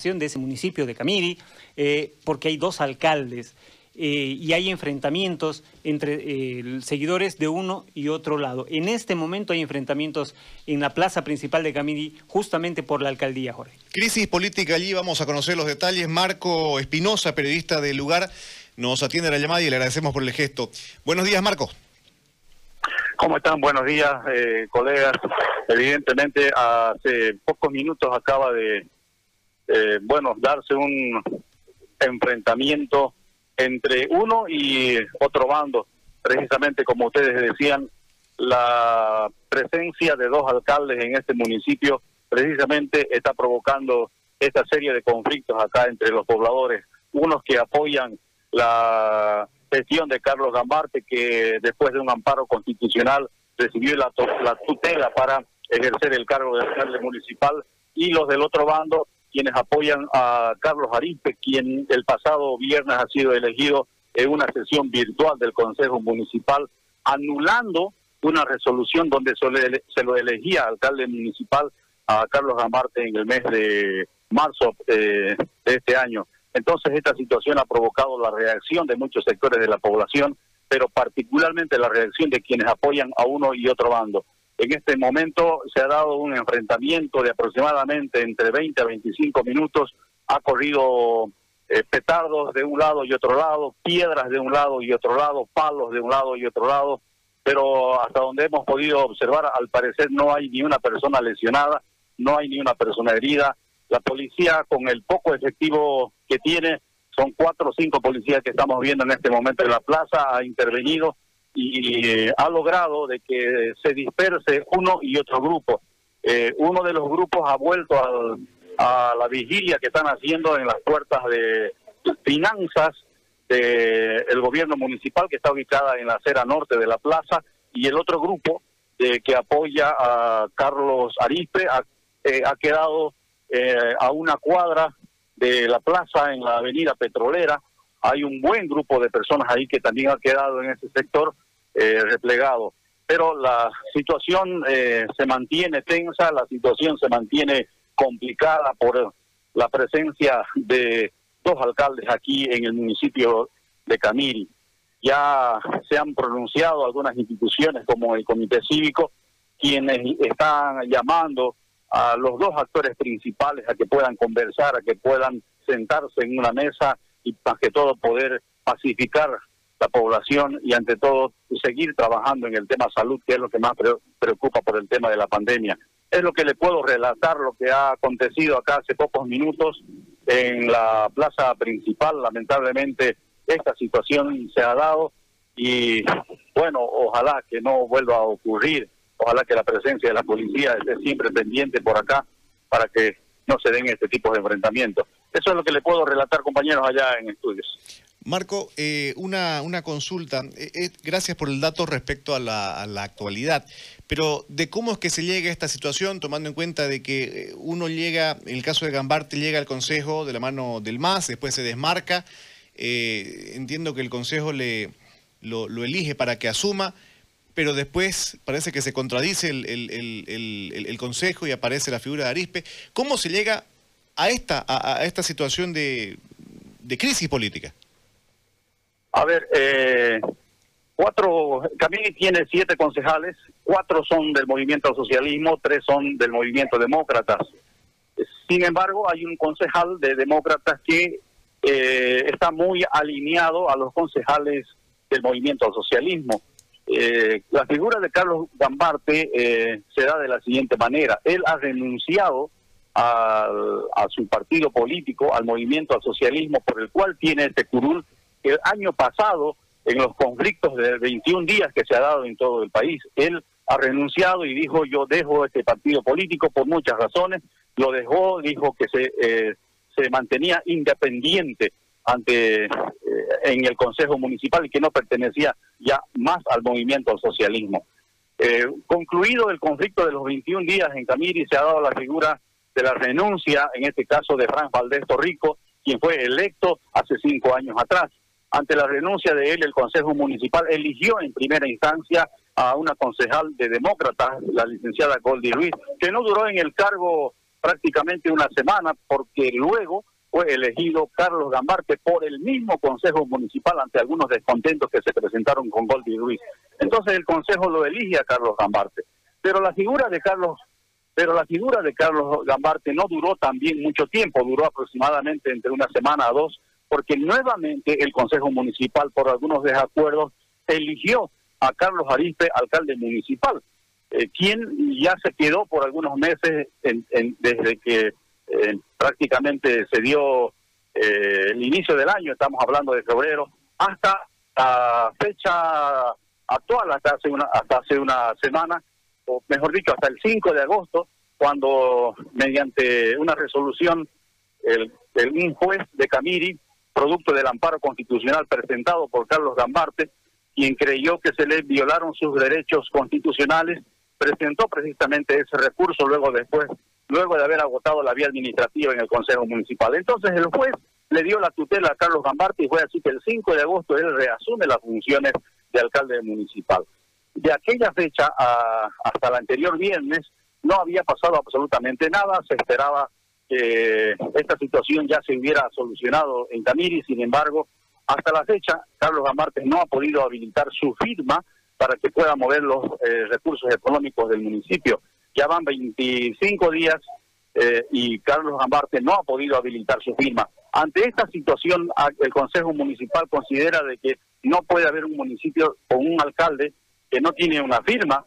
de ese municipio de Camiri, eh, porque hay dos alcaldes eh, y hay enfrentamientos entre eh, seguidores de uno y otro lado. En este momento hay enfrentamientos en la plaza principal de Camiri justamente por la alcaldía, Jorge. Crisis política allí, vamos a conocer los detalles. Marco Espinosa, periodista del lugar, nos atiende a la llamada y le agradecemos por el gesto. Buenos días, Marco. ¿Cómo están? Buenos días, colegas. Evidentemente, hace pocos minutos acaba de eh, bueno, darse un enfrentamiento entre uno y otro bando. Precisamente como ustedes decían, la presencia de dos alcaldes en este municipio precisamente está provocando esta serie de conflictos acá entre los pobladores. Unos que apoyan la gestión de Carlos Gambarte, que después de un amparo constitucional recibió la, la tutela para ejercer el cargo de alcalde municipal, y los del otro bando quienes apoyan a Carlos Arispe, quien el pasado viernes ha sido elegido en una sesión virtual del Consejo Municipal, anulando una resolución donde se lo elegía alcalde municipal a Carlos Amarte en el mes de marzo eh, de este año. Entonces esta situación ha provocado la reacción de muchos sectores de la población, pero particularmente la reacción de quienes apoyan a uno y otro bando. En este momento se ha dado un enfrentamiento de aproximadamente entre 20 a 25 minutos. Ha corrido eh, petardos de un lado y otro lado, piedras de un lado y otro lado, palos de un lado y otro lado, pero hasta donde hemos podido observar, al parecer no hay ni una persona lesionada, no hay ni una persona herida. La policía, con el poco efectivo que tiene, son cuatro o cinco policías que estamos viendo en este momento en la plaza, ha intervenido y eh, ha logrado de que se disperse uno y otro grupo. Eh, uno de los grupos ha vuelto a la vigilia que están haciendo en las puertas de finanzas del gobierno municipal que está ubicada en la acera norte de la plaza y el otro grupo eh, que apoya a Carlos Arispe ha, ha quedado a una cuadra de la plaza en la avenida petrolera hay un buen grupo de personas ahí que también ha quedado en ese sector eh, replegado. Pero la situación eh, se mantiene tensa, la situación se mantiene complicada por la presencia de dos alcaldes aquí en el municipio de Camiri. Ya se han pronunciado algunas instituciones como el Comité Cívico, quienes están llamando a los dos actores principales a que puedan conversar, a que puedan sentarse en una mesa y más que todo poder pacificar la población y ante todo seguir trabajando en el tema salud, que es lo que más preocupa por el tema de la pandemia. Es lo que le puedo relatar, lo que ha acontecido acá hace pocos minutos en la plaza principal. Lamentablemente esta situación se ha dado y bueno, ojalá que no vuelva a ocurrir, ojalá que la presencia de la policía esté siempre pendiente por acá para que no se den este tipo de enfrentamientos. Eso es lo que le puedo relatar, compañeros, allá en estudios. Marco, eh, una, una, consulta. Eh, eh, gracias por el dato respecto a la, la, actualidad. Pero de cómo es que se llega a esta situación, tomando en cuenta de que uno llega, en el caso de Gambarte, llega al Consejo de la mano del MAS, después se desmarca. entiendo que el Consejo le, lo, lo, elige para que asuma, pero después parece que se contradice el, el, el, el, Consejo y aparece la figura de Arispe. ¿Cómo se llega a esta, a, esta situación de, de crisis política? A ver, eh, cuatro, Camini tiene siete concejales, cuatro son del movimiento al socialismo, tres son del movimiento demócratas. Sin embargo, hay un concejal de demócratas que eh, está muy alineado a los concejales del movimiento al socialismo. Eh, la figura de Carlos Gambarte eh, se da de la siguiente manera. Él ha renunciado a su partido político, al movimiento al socialismo, por el cual tiene este curul el año pasado, en los conflictos de 21 días que se ha dado en todo el país, él ha renunciado y dijo yo dejo este partido político por muchas razones, lo dejó, dijo que se, eh, se mantenía independiente ante eh, en el Consejo Municipal y que no pertenecía ya más al movimiento al socialismo. Eh, concluido el conflicto de los 21 días en Camiri, se ha dado la figura de la renuncia, en este caso de Fran Valdés Torrico, quien fue electo hace cinco años atrás. Ante la renuncia de él, el Consejo Municipal eligió en primera instancia a una concejal de demócratas, la licenciada Goldie Ruiz, que no duró en el cargo prácticamente una semana porque luego fue elegido Carlos Gambarte por el mismo Consejo Municipal ante algunos descontentos que se presentaron con Goldi Ruiz. Entonces el Consejo lo elige a Carlos Gambarte. Pero la figura de Carlos pero la figura de Carlos Gambarte no duró también mucho tiempo, duró aproximadamente entre una semana a dos, porque nuevamente el Consejo Municipal, por algunos desacuerdos, eligió a Carlos Arispe, alcalde municipal, eh, quien ya se quedó por algunos meses desde que eh, prácticamente se dio eh, el inicio del año, estamos hablando de febrero, hasta la fecha actual, hasta hace una, hasta hace una semana, o mejor dicho, hasta el 5 de agosto, cuando mediante una resolución el, un juez de Camiri, producto del amparo constitucional presentado por Carlos Gambarte, quien creyó que se le violaron sus derechos constitucionales, presentó precisamente ese recurso luego después, luego de haber agotado la vía administrativa en el Consejo Municipal. Entonces el juez le dio la tutela a Carlos Gambarte y fue así que el 5 de agosto él reasume las funciones de alcalde municipal. De aquella fecha hasta el anterior viernes no había pasado absolutamente nada, se esperaba que esta situación ya se hubiera solucionado en Tamiri, sin embargo, hasta la fecha, Carlos Gambarte no ha podido habilitar su firma para que pueda mover los eh, recursos económicos del municipio. Ya van 25 días eh, y Carlos Gambarte no ha podido habilitar su firma. Ante esta situación, el Consejo Municipal considera de que no puede haber un municipio con un alcalde que no tiene una firma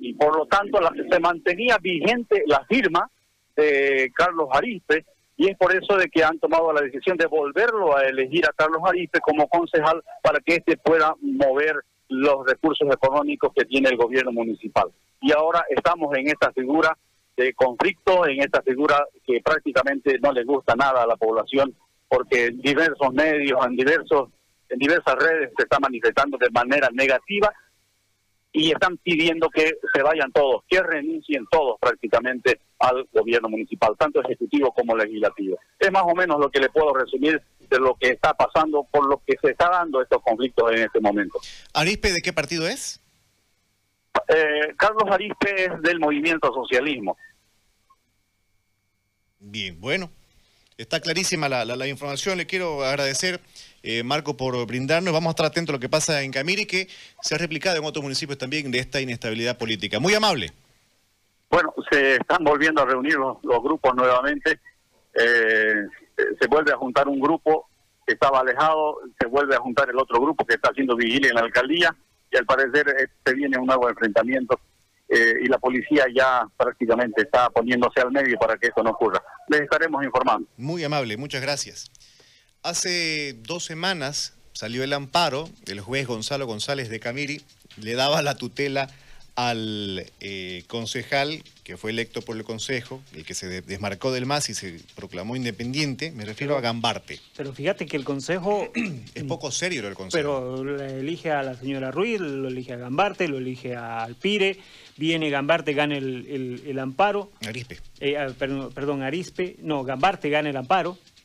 y por lo tanto la, se mantenía vigente la firma de Carlos Arispe y es por eso de que han tomado la decisión de volverlo a elegir a Carlos Arispe como concejal para que éste pueda mover los recursos económicos que tiene el gobierno municipal. Y ahora estamos en esta figura de conflicto, en esta figura que prácticamente no le gusta nada a la población, porque en diversos medios, en diversos diversas redes se está manifestando de manera negativa y están pidiendo que se vayan todos, que renuncien todos prácticamente al gobierno municipal, tanto ejecutivo como legislativo. Es más o menos lo que le puedo resumir de lo que está pasando, por lo que se está dando estos conflictos en este momento. ¿Arispe de qué partido es? Eh, Carlos Arispe es del movimiento socialismo. Bien, bueno, está clarísima la, la información. Le quiero agradecer eh, Marco, por brindarnos. Vamos a estar atentos a lo que pasa en Camiri, que se ha replicado en otros municipios también de esta inestabilidad política. Muy amable. Bueno, se están volviendo a reunir los, grupos nuevamente. Eh, se vuelve a juntar un grupo que estaba alejado, se vuelve a juntar el otro grupo que está haciendo vigilia en la alcaldía y al parecer se este viene un nuevo enfrentamiento eh, y la policía ya prácticamente está poniéndose al medio para que esto no ocurra. Les estaremos informando. Muy amable, muchas gracias. Hace dos semanas salió el amparo, el juez Gonzalo González de Camiri le daba la tutela al eh, concejal que fue electo por el Consejo, el que se desmarcó del MAS y se proclamó independiente, me refiero a Gambarte. Pero fíjate que el Consejo... es poco serio el Consejo. Pero lo elige a la señora Ruiz, lo elige a Gambarte, lo elige a Alpire, viene Gambarte, gana el, amparo. Arispe. Eh, ah, perdón, perdón, Arispe, no, Gambarte gana el amparo